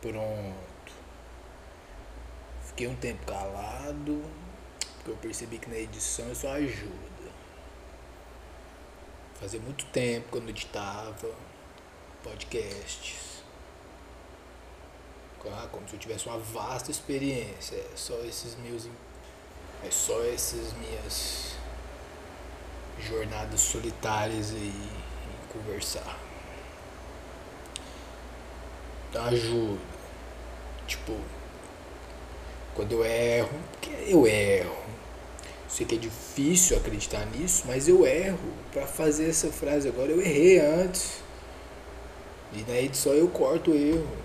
Pronto. Fiquei um tempo calado, porque eu percebi que na edição isso ajuda. Fazia muito tempo que eu não editava podcasts. Ah, como se eu tivesse uma vasta experiência. É só esses meus. É só essas minhas jornadas solitárias aí em conversar. Então ajuda. Tipo, quando eu erro, eu erro. Sei que é difícil acreditar nisso, mas eu erro. Para fazer essa frase agora, eu errei antes. E na edição eu corto o erro.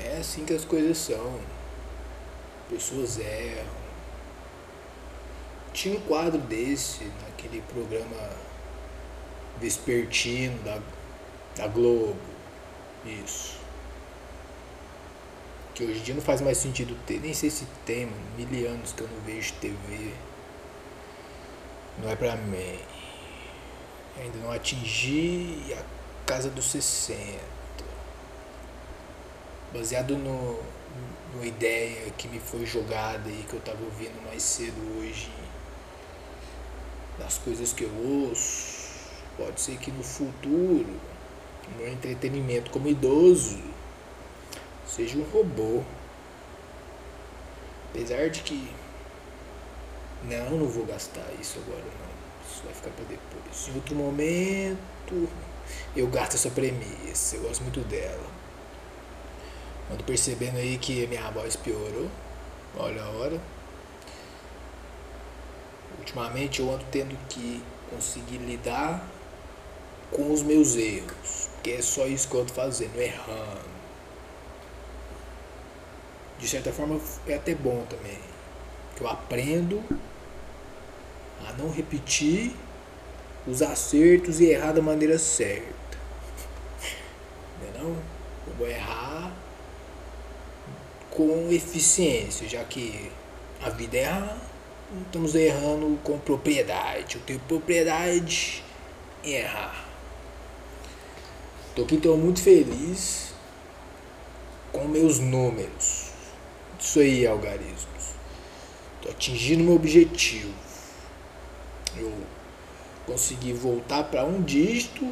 É assim que as coisas são. Pessoas erram. Tinha um quadro desse naquele programa vespertino da, da Globo. Isso. Que hoje em dia não faz mais sentido ter. Nem sei se tem, mano. Mil anos que eu não vejo TV. Não é pra mim. Ainda não atingi a casa dos 60. Baseado no, numa ideia que me foi jogada e que eu tava ouvindo mais cedo hoje das coisas que eu ouço, pode ser que no futuro meu entretenimento como idoso seja um robô. Apesar de que não, não vou gastar isso agora não. Isso vai ficar para depois. Em outro momento eu gasto essa premissa, eu gosto muito dela. Ando percebendo aí que minha voz piorou. Olha a hora. Ultimamente eu ando tendo que conseguir lidar com os meus erros. Porque é só isso que eu ando fazendo, errando. De certa forma é até bom também. Que eu aprendo a não repetir os acertos e errar da maneira certa. Não, eu vou errar com eficiência, já que a vida é errar, estamos errando com propriedade. Eu tenho propriedade em errar. Tô aqui, tô muito feliz com meus números. Isso aí, algarismos. Tô atingindo meu objetivo. Eu consegui voltar para um dígito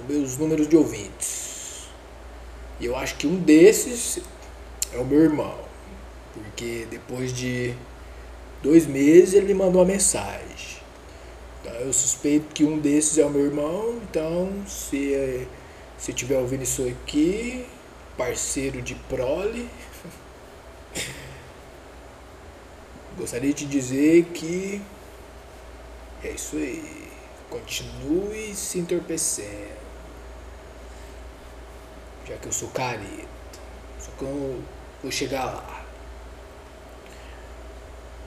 os meus números de ouvintes. E eu acho que um desses é o meu irmão. Porque depois de dois meses ele me mandou uma mensagem. Então eu suspeito que um desses é o meu irmão. Então se, se tiver ouvindo isso aqui, parceiro de prole, gostaria de dizer que é isso aí. Continue se entorpecendo. Já que eu sou careta. Só que eu vou chegar lá.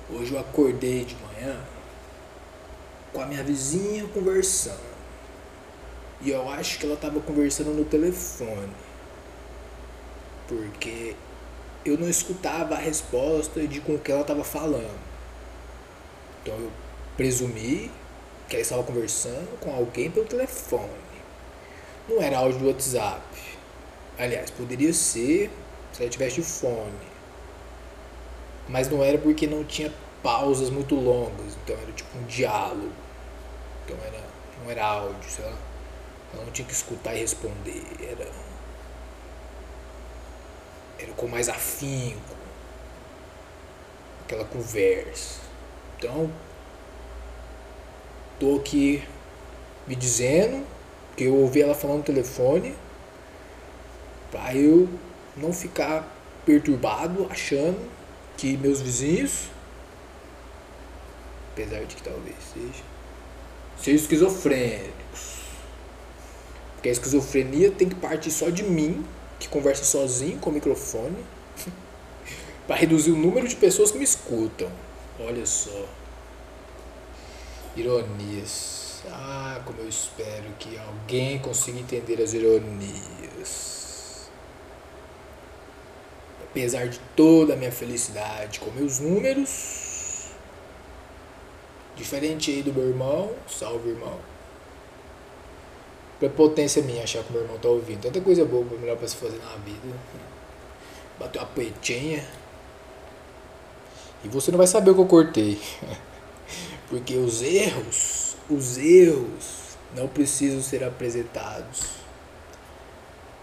Hoje eu acordei de manhã com a minha vizinha conversando. E eu acho que ela estava conversando no telefone. Porque eu não escutava a resposta de com que ela estava falando. Então eu presumi que ela estava conversando com alguém pelo telefone. Não era áudio do WhatsApp. Aliás, poderia ser se ela tivesse de fone. Mas não era porque não tinha pausas muito longas. Então era tipo um diálogo. Então era, não era áudio, sei lá. Ela não tinha que escutar e responder. Era. Era com mais afinco. Aquela conversa. Então. Tô aqui me dizendo que eu ouvi ela falando no telefone. Pra eu não ficar perturbado achando que meus vizinhos, apesar de que talvez seja, sejam esquizofrênicos. Porque a esquizofrenia tem que partir só de mim, que conversa sozinho com o microfone, para reduzir o número de pessoas que me escutam. Olha só. Ironias. Ah, como eu espero que alguém consiga entender as ironias apesar de toda a minha felicidade com meus números, diferente aí do meu irmão, salve irmão. Prepotência minha achar que meu irmão tá ouvindo. Tanta coisa boa melhor pra se fazer na vida. bateu a poetinha. E você não vai saber o que eu cortei. Porque os erros, os erros não precisam ser apresentados.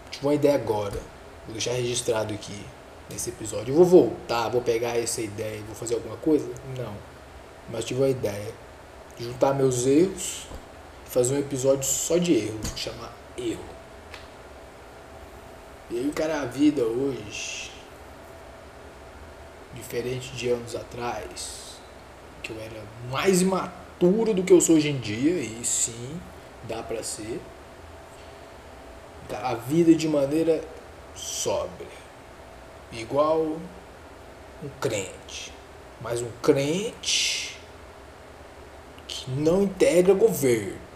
Tive uma ideia agora. Vou deixar registrado aqui nesse episódio. Eu vou voltar, vou pegar essa ideia e vou fazer alguma coisa? Não. Mas tive uma ideia. Juntar meus erros fazer um episódio só de erro. Chamar erro. E aí o cara a vida hoje, diferente de anos atrás, que eu era mais imaturo do que eu sou hoje em dia, e sim, dá pra ser. A vida de maneira sóbria igual um crente, mas um crente que não integra governos, um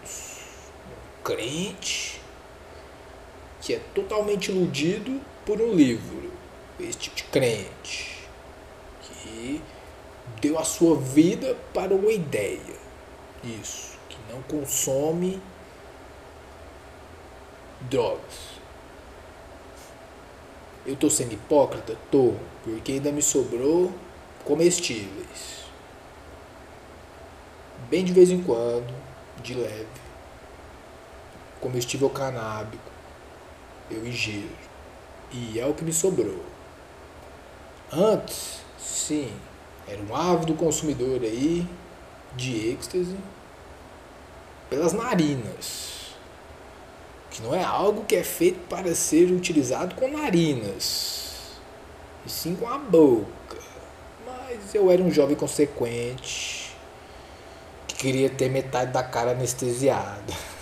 crente que é totalmente iludido por um livro, esse tipo de crente que deu a sua vida para uma ideia, isso, que não consome drogas eu tô sendo hipócrita? Tô, porque ainda me sobrou comestíveis. Bem de vez em quando, de leve. Comestível canábico. Eu ingiro. E é o que me sobrou. Antes, sim, era um ávido consumidor aí de êxtase pelas narinas que não é algo que é feito para ser utilizado com narinas, e sim com a boca. Mas eu era um jovem consequente que queria ter metade da cara anestesiada.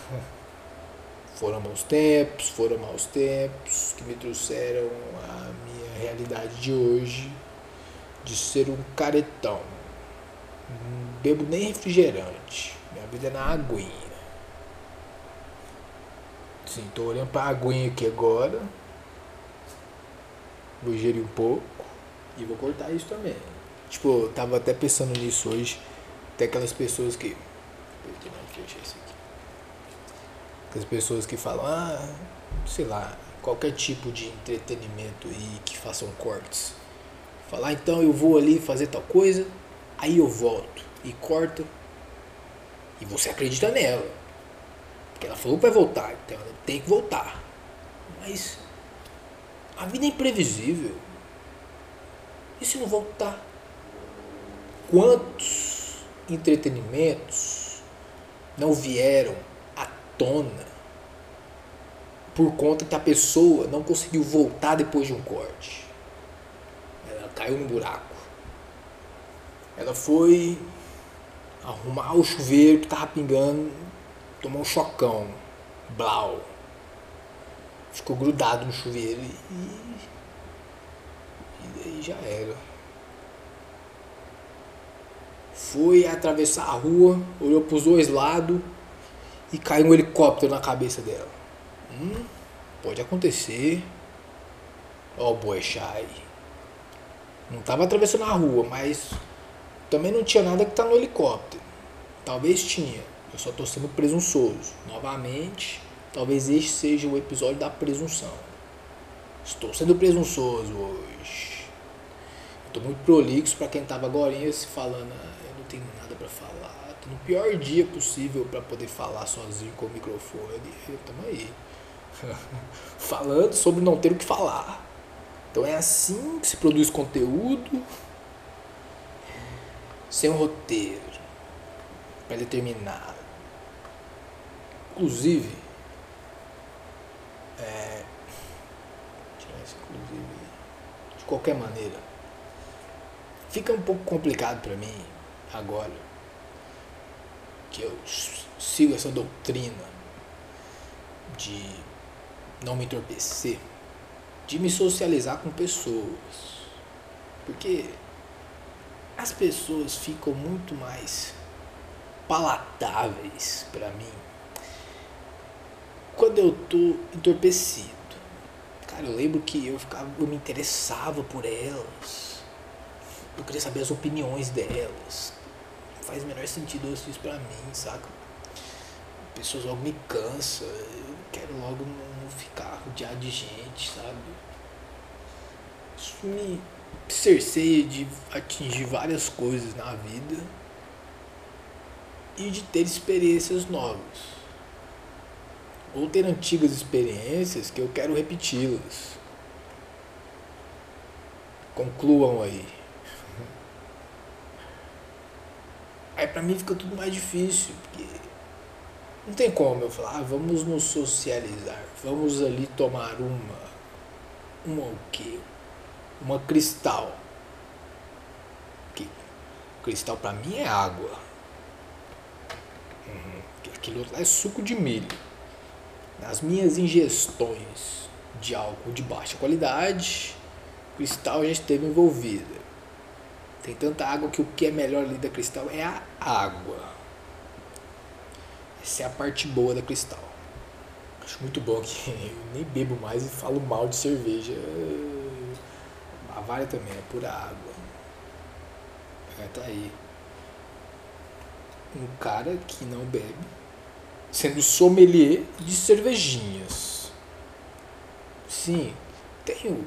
Foram maus tempos, foram maus tempos que me trouxeram a minha realidade de hoje de ser um caretão. Não bebo nem refrigerante. Minha vida é na aguinha. Sim, tô olhando pra aguinha aqui agora. Vou gerir um pouco. E vou cortar isso também. Tipo, eu tava até pensando nisso hoje. Tem aquelas pessoas que. Aquelas pessoas que falam, ah, sei lá, qualquer tipo de entretenimento e que façam cortes. Falar, ah, então eu vou ali fazer tal coisa, aí eu volto e corta. E você acredita nela. Porque ela falou que vai voltar, então ela tem que voltar. Mas a vida é imprevisível. E se não voltar? Quantos entretenimentos não vieram tona por conta que a pessoa não conseguiu voltar depois de um corte? Ela caiu no buraco. Ela foi arrumar o chuveiro que estava pingando tomou um chocão. Blau. Ficou grudado no chuveiro e. E daí já era. Foi atravessar a rua, olhou pros dois lados e caiu um helicóptero na cabeça dela. Hum, pode acontecer. Ó o Boechat Não tava atravessando a rua, mas também não tinha nada que tá no helicóptero. Talvez tinha. Eu só estou sendo presunçoso. Novamente, talvez este seja o episódio da presunção. Estou sendo presunçoso hoje. Estou muito prolixo para quem estava agora se falando, ah, eu não tenho nada para falar. No pior dia possível para poder falar sozinho com o microfone. Estamos aí. Falando sobre não ter o que falar. Então é assim que se produz conteúdo sem um roteiro pré-determinado. Inclusive, é, inclusive, de qualquer maneira, fica um pouco complicado para mim agora que eu sigo essa doutrina de não me entorpecer, de me socializar com pessoas. Porque as pessoas ficam muito mais palatáveis para mim quando eu tô entorpecido. Cara, eu lembro que eu ficava, eu me interessava por elas. Eu queria saber as opiniões delas. Faz o menor sentido isso pra mim, saca? Pessoas logo me cansam. Eu quero logo não ficar rodeado de gente, sabe? Isso me cerceia de atingir várias coisas na vida e de ter experiências novas. Ou ter antigas experiências que eu quero repeti-las. Concluam aí. Aí pra mim fica tudo mais difícil, porque não tem como eu falar, ah, vamos nos socializar, vamos ali tomar uma. Uma o quê? Uma cristal. Que cristal pra mim é água. Uhum. Aquilo lá é suco de milho. Nas minhas ingestões de álcool de baixa qualidade, cristal gente esteve envolvida. Tem tanta água que o que é melhor ali da cristal é a água. Essa é a parte boa da cristal. Acho muito bom que eu nem bebo mais e falo mal de cerveja. A Bavária também é pura água. É, tá aí. Um cara que não bebe, sendo sommelier de cervejinhas. Sim, tem o,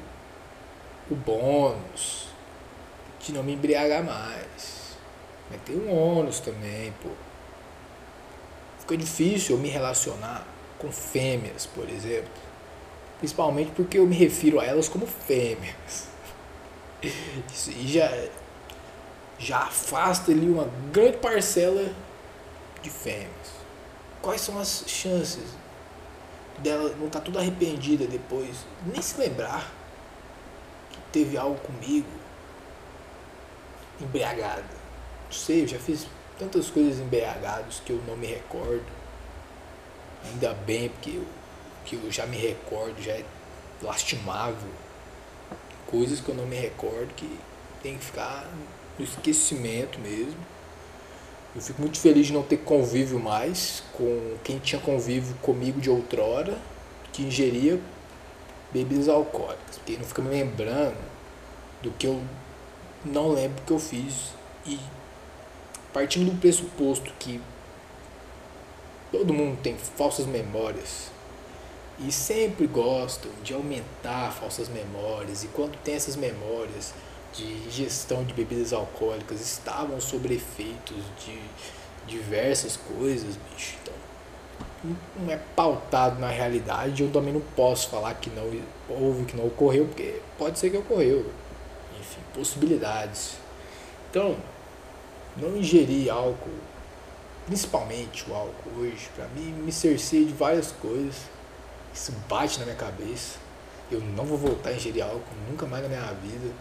o bônus de não me embriagar mais. Mas tem um ônus também, pô. Fica difícil eu me relacionar com fêmeas, por exemplo. Principalmente porque eu me refiro a elas como fêmeas. Isso aí já, já afasta ali uma grande parcela de fêmeas. Quais são as chances dela não estar tá tudo arrependida depois, nem se lembrar que teve algo comigo, embriagada? Não sei, eu já fiz tantas coisas embriagados que eu não me recordo. Ainda bem, porque eu, que eu já me recordo, já é lastimável. Coisas que eu não me recordo que tem que ficar no esquecimento mesmo. Eu fico muito feliz de não ter convívio mais com quem tinha convívio comigo de outrora, que ingeria bebidas alcoólicas. Porque não fica me lembrando do que eu não lembro que eu fiz. E partindo do pressuposto que todo mundo tem falsas memórias e sempre gostam de aumentar falsas memórias, e quando tem essas memórias de gestão de bebidas alcoólicas estavam sob efeitos de diversas coisas, bicho. Então, não é pautado na realidade, eu também não posso falar que não houve, que não ocorreu, porque pode ser que ocorreu. Enfim, possibilidades. Então, não ingerir álcool, principalmente o álcool hoje, para mim me cerceia de várias coisas. Isso bate na minha cabeça. Eu não vou voltar a ingerir álcool nunca mais na minha vida.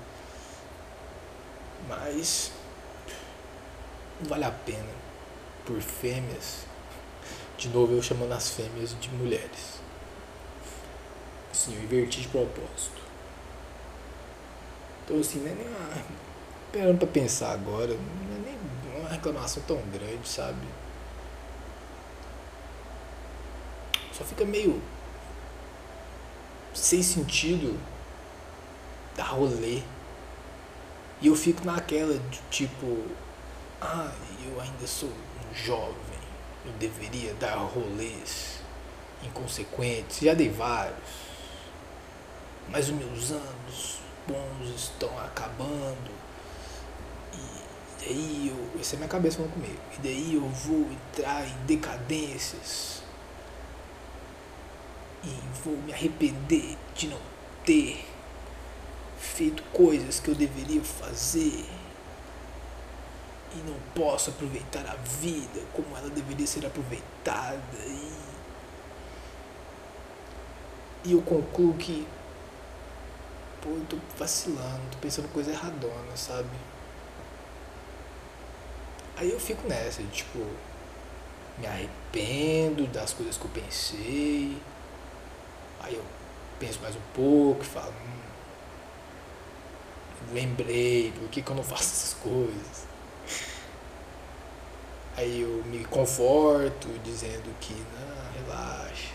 Mas não vale a pena por fêmeas. De novo eu chamando as fêmeas de mulheres. Sim, eu inverti de propósito. Então assim, não é nem uma Esperando pra pensar agora, não é nem uma reclamação tão grande, sabe? Só fica meio sem sentido dar rolê. E eu fico naquela de tipo, ah, eu ainda sou um jovem, eu deveria dar rolês inconsequentes, já dei vários. Mas os meus anos bons estão acabando e daí eu. Essa é minha cabeça falando comigo. E daí eu vou entrar em decadências. E vou me arrepender de não ter feito coisas que eu deveria fazer. E não posso aproveitar a vida como ela deveria ser aproveitada. E, e eu concluo que. Pô, eu tô vacilando, tô pensando coisa erradona, sabe? Aí eu fico nessa, tipo, me arrependo das coisas que eu pensei. Aí eu penso mais um pouco e falo, hum, lembrei, por que, que eu não faço essas coisas? Aí eu me conforto dizendo que, não, relaxa.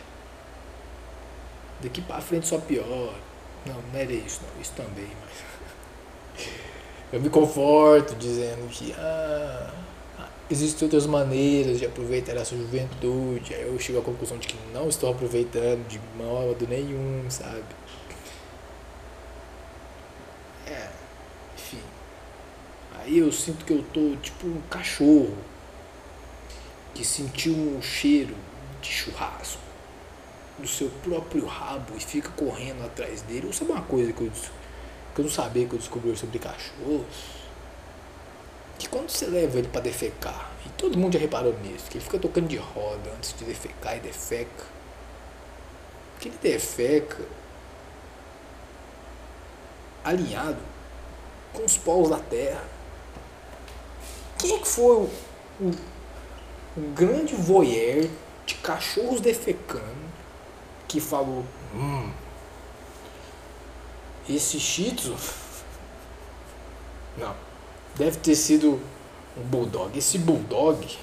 Daqui pra frente só pior. Não, não era isso não, isso também, mas. eu me conforto dizendo que, ah, existem outras maneiras de aproveitar essa juventude. Aí eu chego à conclusão de que não estou aproveitando de modo nenhum, sabe? É, enfim. Aí eu sinto que eu tô tipo um cachorro que sentiu um cheiro de churrasco do seu próprio rabo e fica correndo atrás dele. Ou sabe uma coisa que eu, que eu não sabia que eu descobri sobre cachorros? Que quando você leva ele para defecar, e todo mundo já reparou nisso, que ele fica tocando de roda antes de defecar e defeca. Que ele defeca alinhado com os polos da terra. Quem é que foi o, o, o grande voyeur de cachorros defecando que falou: Hum, esse Shih Tzu. Não, deve ter sido um Bulldog. Esse Bulldog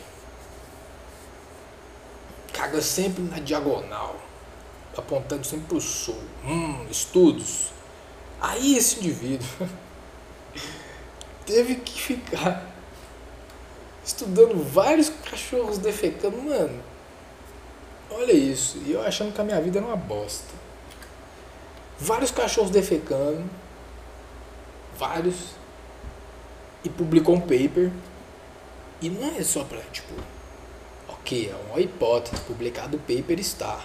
caga sempre na diagonal, apontando sempre pro sul. Hum, estudos. Aí esse indivíduo teve que ficar estudando vários cachorros defecando, mano. Olha isso. E eu achando que a minha vida era uma bosta. Vários cachorros defecando. Vários. E publicou um paper. E não é só pra, tipo. Ok, é uma hipótese. Publicado o paper está.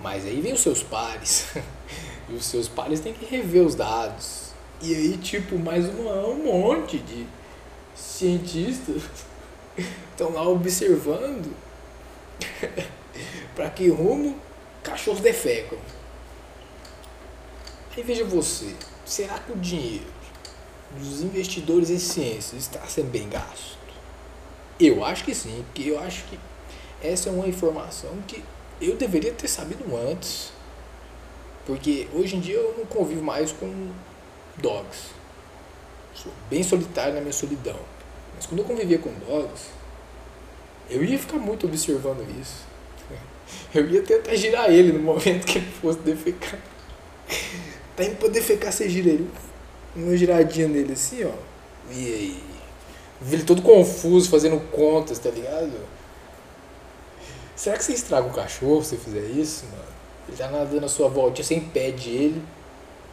Mas aí vem os seus pares. e os seus pares têm que rever os dados. E aí, tipo, mais uma, um monte de cientistas estão lá observando para que rumo cachorros defecam. Aí veja você, será que o dinheiro dos investidores em ciência está sendo bem gasto? Eu acho que sim, porque eu acho que essa é uma informação que eu deveria ter sabido antes. Porque hoje em dia eu não convivo mais com dogs. Sou bem solitário na minha solidão. Mas quando eu convivia com dogs, eu ia ficar muito observando isso. Eu ia tentar girar ele no momento que ele fosse defecar. Tá indo pra defecar, você gira ele. Uma giradinha nele assim, ó. E aí? Vi ele todo confuso, fazendo contas, tá ligado? Será que você estraga o cachorro se fizer isso, mano? Ele tá nadando a sua voltinha, você impede ele.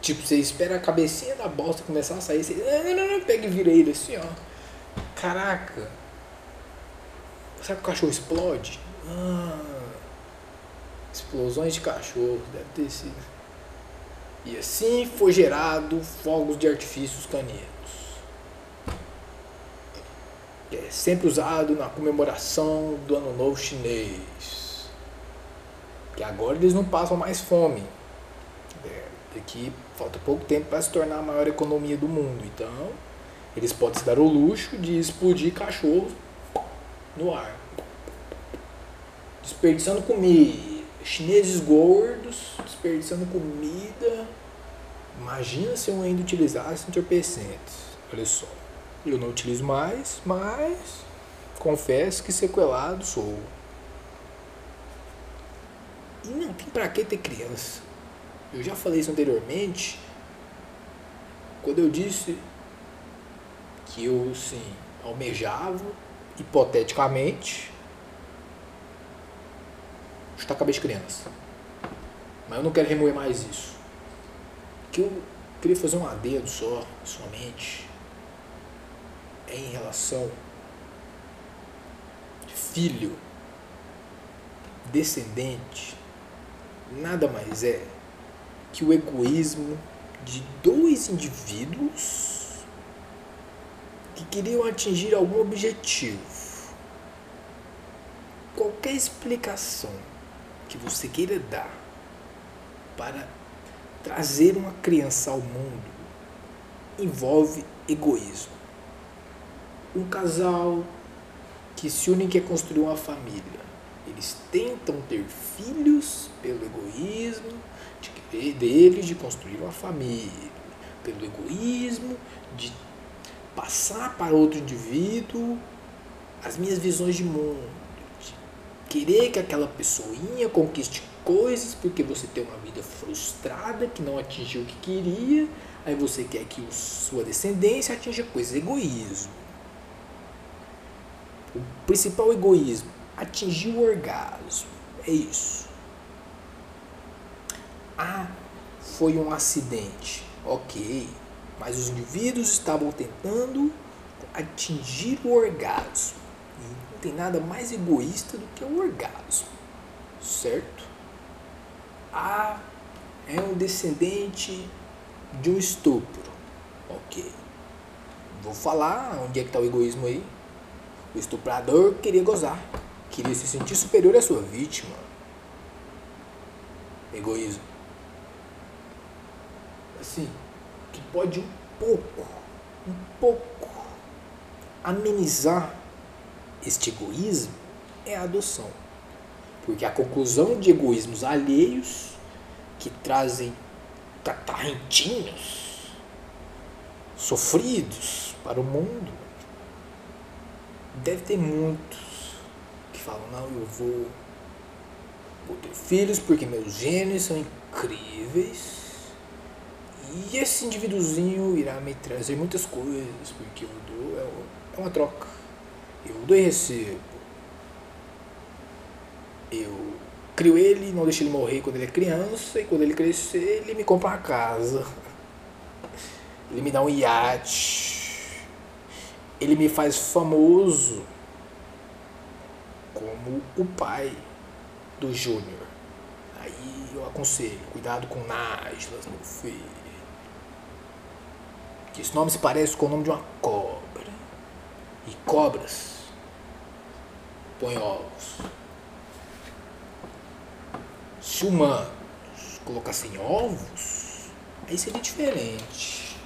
Tipo, você espera a cabecinha da bosta começar a sair, você. Não, não, não, pega e vira ele assim, ó. Caraca. Será que o cachorro explode? Ah. Explosões de cachorro, deve ter sido. E assim foi gerado fogos de artifícios caninos. É sempre usado na comemoração do Ano Novo Chinês. Que agora eles não passam mais fome. É, aqui falta pouco tempo para se tornar a maior economia do mundo. Então, eles podem se dar o luxo de explodir cachorros no ar. Desperdiçando comida chineses gordos, desperdiçando comida. Imagina se eu ainda utilizasse entorpecentes. Olha só. Eu não utilizo mais, mas confesso que sequelado sou. E não tem pra que ter criança. Eu já falei isso anteriormente. Quando eu disse que eu, sim, almejava, hipoteticamente, chutar a cabeça de criança. Mas eu não quero remoer mais isso. Que eu queria fazer um adendo só, somente, em relação filho, descendente, nada mais é que o egoísmo de dois indivíduos que queriam atingir algum objetivo. Qualquer explicação que você queira dar para trazer uma criança ao mundo envolve egoísmo. Um casal que se une e quer construir uma família. Eles tentam ter filhos pelo egoísmo de querer deles de construir uma família, pelo egoísmo de passar para outro indivíduo as minhas visões de mundo querer que aquela pessoinha conquiste coisas porque você tem uma vida frustrada que não atingiu o que queria, aí você quer que o, sua descendência atinja coisas. Egoísmo. O principal egoísmo, atingir o orgasmo. É isso. Ah, foi um acidente. Ok. mas os indivíduos estavam tentando atingir o orgasmo. Tem nada mais egoísta do que o orgasmo, certo? A é um descendente de um estupro. Ok. Vou falar onde é que está o egoísmo aí. O estuprador queria gozar. Queria se sentir superior à sua vítima. Egoísmo. Assim, que pode um pouco, um pouco amenizar este egoísmo é a adoção. Porque a conclusão de egoísmos alheios que trazem catarrentinhos sofridos para o mundo. Deve ter muitos que falam, não, eu vou, vou ter filhos porque meus genes são incríveis. E esse indivíduozinho irá me trazer muitas coisas, porque eu dou, é, é uma troca. Eu dou e recebo. Eu crio ele, não deixo ele morrer quando ele é criança, e quando ele crescer, ele me compra uma casa. Ele me dá um iate. Ele me faz famoso como o pai do Júnior. Aí eu aconselho, cuidado com Nájlas, meu filho. Que esse nome se parece com o nome de uma cobra. E cobras põem ovos se humanos colocassem ovos, aí seria diferente.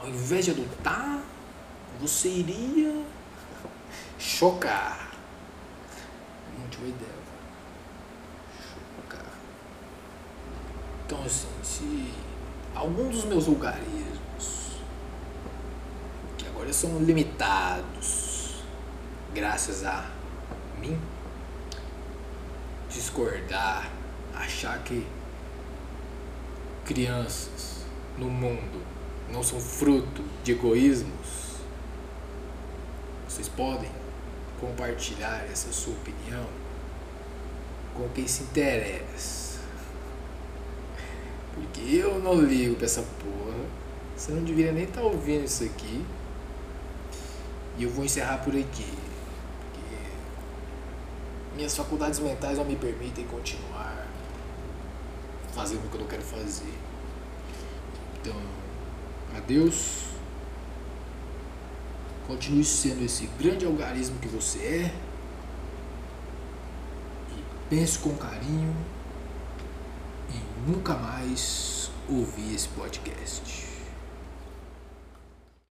Ao invés de adotar, você iria chocar. Muito boa ideia. Chocar. Então, assim, se algum dos meus vulgarismos, que agora são limitados, graças a mim, discordar, achar que crianças no mundo não são fruto de egoísmos, vocês podem compartilhar essa sua opinião com quem se interessa. Porque eu não ligo pra essa porra. Você não deveria nem estar tá ouvindo isso aqui. E eu vou encerrar por aqui minhas faculdades mentais não me permitem continuar fazendo o que eu não quero fazer. Então, adeus. Continue sendo esse grande algarismo que você é. E pense com carinho em nunca mais ouvir esse podcast.